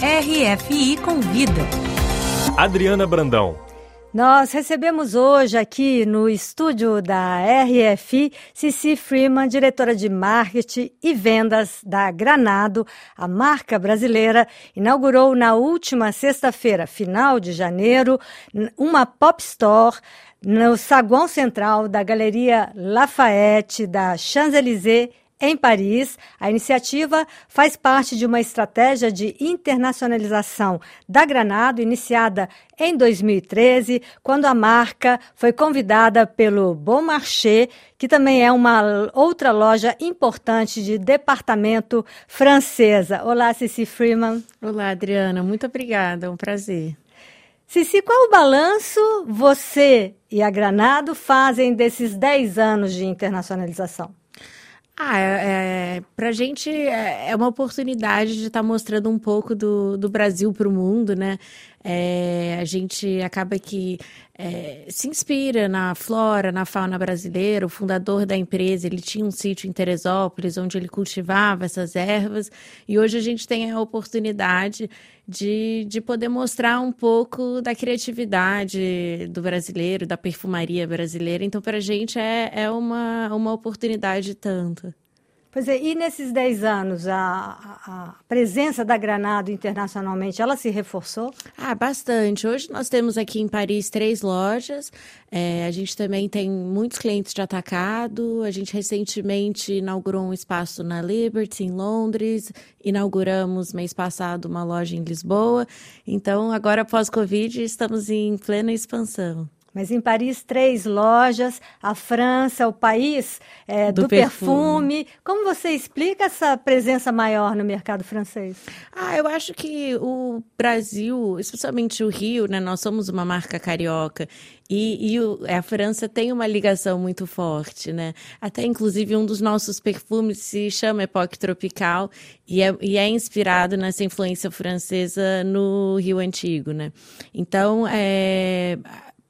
RFI Convida. Adriana Brandão. Nós recebemos hoje aqui no estúdio da RFI Cici Freeman, diretora de marketing e vendas da Granado. A marca brasileira inaugurou na última sexta-feira, final de janeiro, uma pop store no saguão central da Galeria Lafayette da Champs-Élysées em Paris. A iniciativa faz parte de uma estratégia de internacionalização da Granado, iniciada em 2013, quando a marca foi convidada pelo Bon Marché, que também é uma outra loja importante de departamento francesa. Olá, Cici Freeman. Olá, Adriana. Muito obrigada. É um prazer. Cici, qual o balanço você e a Granado fazem desses 10 anos de internacionalização? Ah, é, é, gente é, é uma oportunidade de estar tá mostrando um pouco do, do Brasil para o mundo, né? É, a gente acaba que é, se inspira na flora, na fauna brasileira. O fundador da empresa, ele tinha um sítio em Teresópolis, onde ele cultivava essas ervas. E hoje a gente tem a oportunidade de, de poder mostrar um pouco da criatividade do brasileiro, da perfumaria brasileira. Então, para a gente é, é uma, uma oportunidade tanto. Pois é, e nesses 10 anos, a, a, presença da Granado internacionalmente, ela se reforçou? Ah, bastante. Hoje nós temos aqui em Paris três lojas. É, a gente também tem muitos clientes de atacado. A gente recentemente inaugurou um espaço na Liberty, em Londres. Inauguramos mês passado uma loja em Lisboa. Então, agora, pós-Covid, estamos em plena expansão. Mas em Paris, três lojas, a França, o país é, do, do perfume. perfume. Como você explica essa presença maior no mercado francês? Ah, eu acho que o Brasil, especialmente o Rio, né? Nós somos uma marca carioca e, e o, a França tem uma ligação muito forte, né? Até, inclusive, um dos nossos perfumes se chama Epoque Tropical e é, e é inspirado nessa influência francesa no Rio Antigo, né? Então, é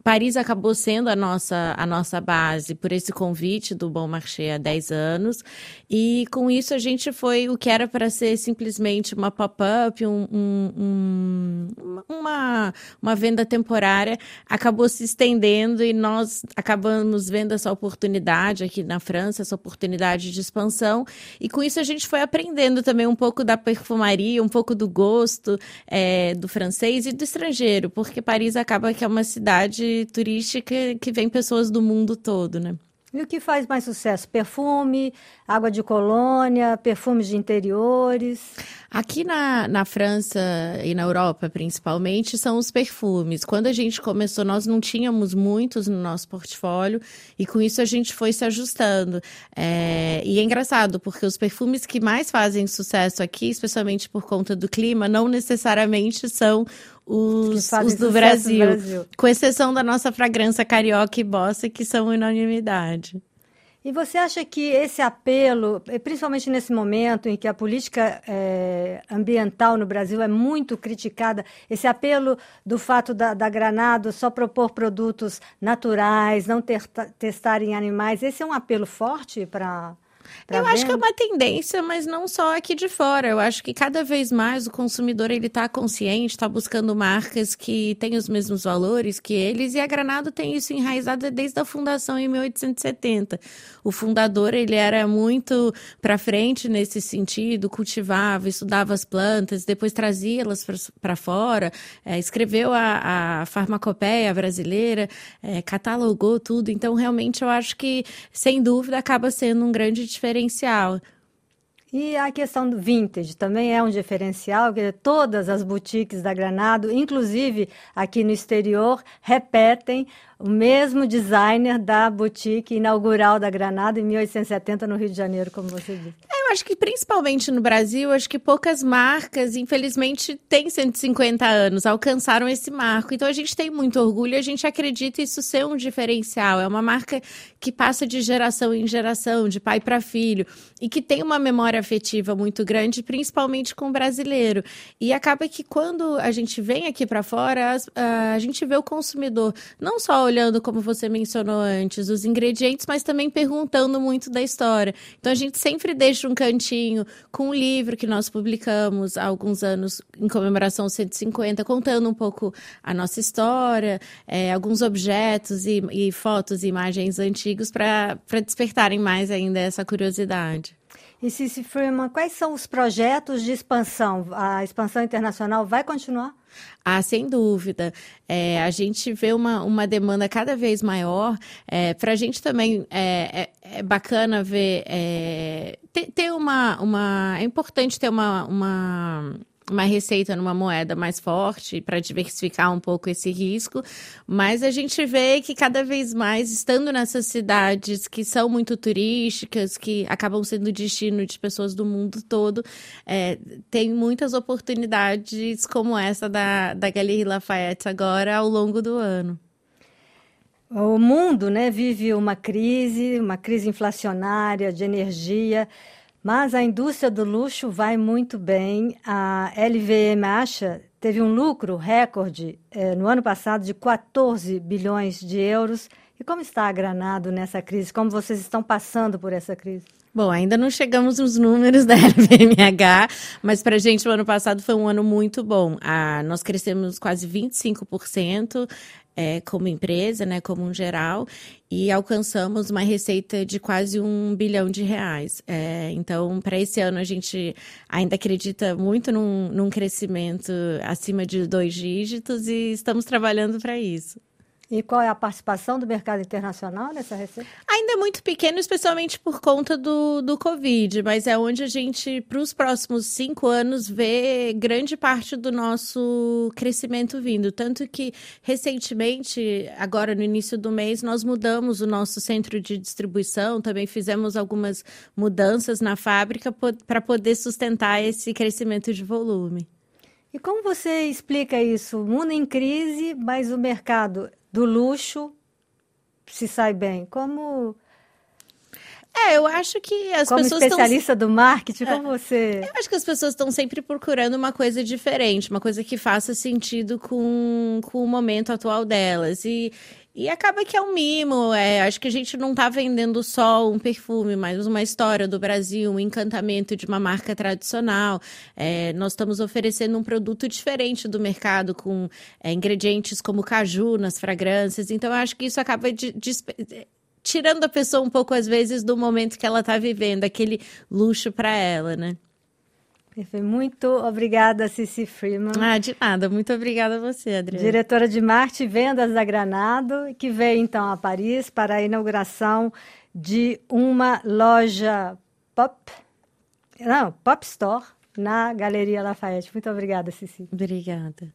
Paris acabou sendo a nossa, a nossa base por esse convite do Bom Marché há 10 anos. E com isso a gente foi o que era para ser simplesmente uma pop-up, um, um, um, uma, uma venda temporária, acabou se estendendo e nós acabamos vendo essa oportunidade aqui na França, essa oportunidade de expansão. E com isso a gente foi aprendendo também um pouco da perfumaria, um pouco do gosto é, do francês e do estrangeiro, porque Paris acaba que é uma cidade turística que vem pessoas do mundo todo, né? E o que faz mais sucesso? Perfume, água de colônia, perfumes de interiores? Aqui na, na França e na Europa, principalmente, são os perfumes. Quando a gente começou, nós não tínhamos muitos no nosso portfólio e com isso a gente foi se ajustando. É, e é engraçado, porque os perfumes que mais fazem sucesso aqui, especialmente por conta do clima, não necessariamente são os, os do Brasil, Brasil, com exceção da nossa fragrância carioca e bossa, que são unanimidade. E você acha que esse apelo, eh, principalmente nesse momento em que a política é, ambiental no Brasil é muito criticada, esse apelo do fato da, da Granado só propor produtos naturais, não ter, testar em animais, esse é um apelo forte para eu acho que é uma tendência, mas não só aqui de fora. Eu acho que cada vez mais o consumidor ele está consciente, está buscando marcas que têm os mesmos valores que eles. E a Granado tem isso enraizado desde a fundação em 1870. O fundador ele era muito para frente nesse sentido, cultivava, estudava as plantas, depois trazia elas para fora, é, escreveu a, a farmacopeia brasileira, é, catalogou tudo. Então, realmente, eu acho que, sem dúvida, acaba sendo um grande diferencial. E a questão do vintage também é um diferencial, que todas as boutiques da Granado, inclusive aqui no exterior, repetem o mesmo designer da boutique inaugural da Granada em 1870 no Rio de Janeiro, como você disse. É, eu acho que principalmente no Brasil, acho que poucas marcas, infelizmente, têm 150 anos, alcançaram esse marco. Então a gente tem muito orgulho, a gente acredita isso ser um diferencial. É uma marca que passa de geração em geração, de pai para filho, e que tem uma memória afetiva muito grande, principalmente com o brasileiro. E acaba que quando a gente vem aqui para fora, a gente vê o consumidor não só olhando, como você mencionou antes, os ingredientes, mas também perguntando muito da história. Então a gente sempre deixa um cantinho com um livro que nós publicamos há alguns anos em comemoração 150, contando um pouco a nossa história, é, alguns objetos e, e fotos e imagens antigos para despertarem mais ainda essa curiosidade. E Cici Freeman, quais são os projetos de expansão? A expansão internacional vai continuar? Ah, sem dúvida. É, a gente vê uma, uma demanda cada vez maior. É, Para a gente também é, é, é bacana ver. É, ter, ter uma, uma. É importante ter uma, uma uma receita numa moeda mais forte para diversificar um pouco esse risco, mas a gente vê que cada vez mais, estando nessas cidades que são muito turísticas, que acabam sendo destino de pessoas do mundo todo, é, tem muitas oportunidades como essa da, da Galeria Lafayette agora ao longo do ano. O mundo né, vive uma crise, uma crise inflacionária de energia. Mas a indústria do luxo vai muito bem. A LVM acha teve um lucro recorde eh, no ano passado de 14 bilhões de euros. E como está a Granado nessa crise? Como vocês estão passando por essa crise? Bom, ainda não chegamos nos números da LVMH, mas para a gente o ano passado foi um ano muito bom. Ah, nós crescemos quase 25%, é, como empresa, né, como um geral, e alcançamos uma receita de quase um bilhão de reais. É, então, para esse ano, a gente ainda acredita muito num, num crescimento acima de dois dígitos e estamos trabalhando para isso. E qual é a participação do mercado internacional nessa receita? Ainda é muito pequeno, especialmente por conta do, do Covid, mas é onde a gente, para os próximos cinco anos, vê grande parte do nosso crescimento vindo. Tanto que, recentemente, agora no início do mês, nós mudamos o nosso centro de distribuição, também fizemos algumas mudanças na fábrica para poder sustentar esse crescimento de volume. E como você explica isso? O mundo em crise, mas o mercado do luxo se sai bem? Como é, eu acho que as como pessoas. Como especialista tão... do marketing, como é, você. Eu acho que as pessoas estão sempre procurando uma coisa diferente, uma coisa que faça sentido com, com o momento atual delas. E, e acaba que é um mimo. É, acho que a gente não está vendendo só um perfume, mas uma história do Brasil, um encantamento de uma marca tradicional. É, nós estamos oferecendo um produto diferente do mercado, com é, ingredientes como caju nas fragrâncias. Então, eu acho que isso acaba de, de tirando a pessoa um pouco, às vezes, do momento que ela está vivendo, aquele luxo para ela, né? Muito obrigada, Cici Freeman. Ah, de nada. Muito obrigada a você, Adriana. Diretora de marketing e vendas da Granado, que veio então a Paris para a inauguração de uma loja pop, não, pop store na Galeria Lafayette. Muito obrigada, Cici. Obrigada.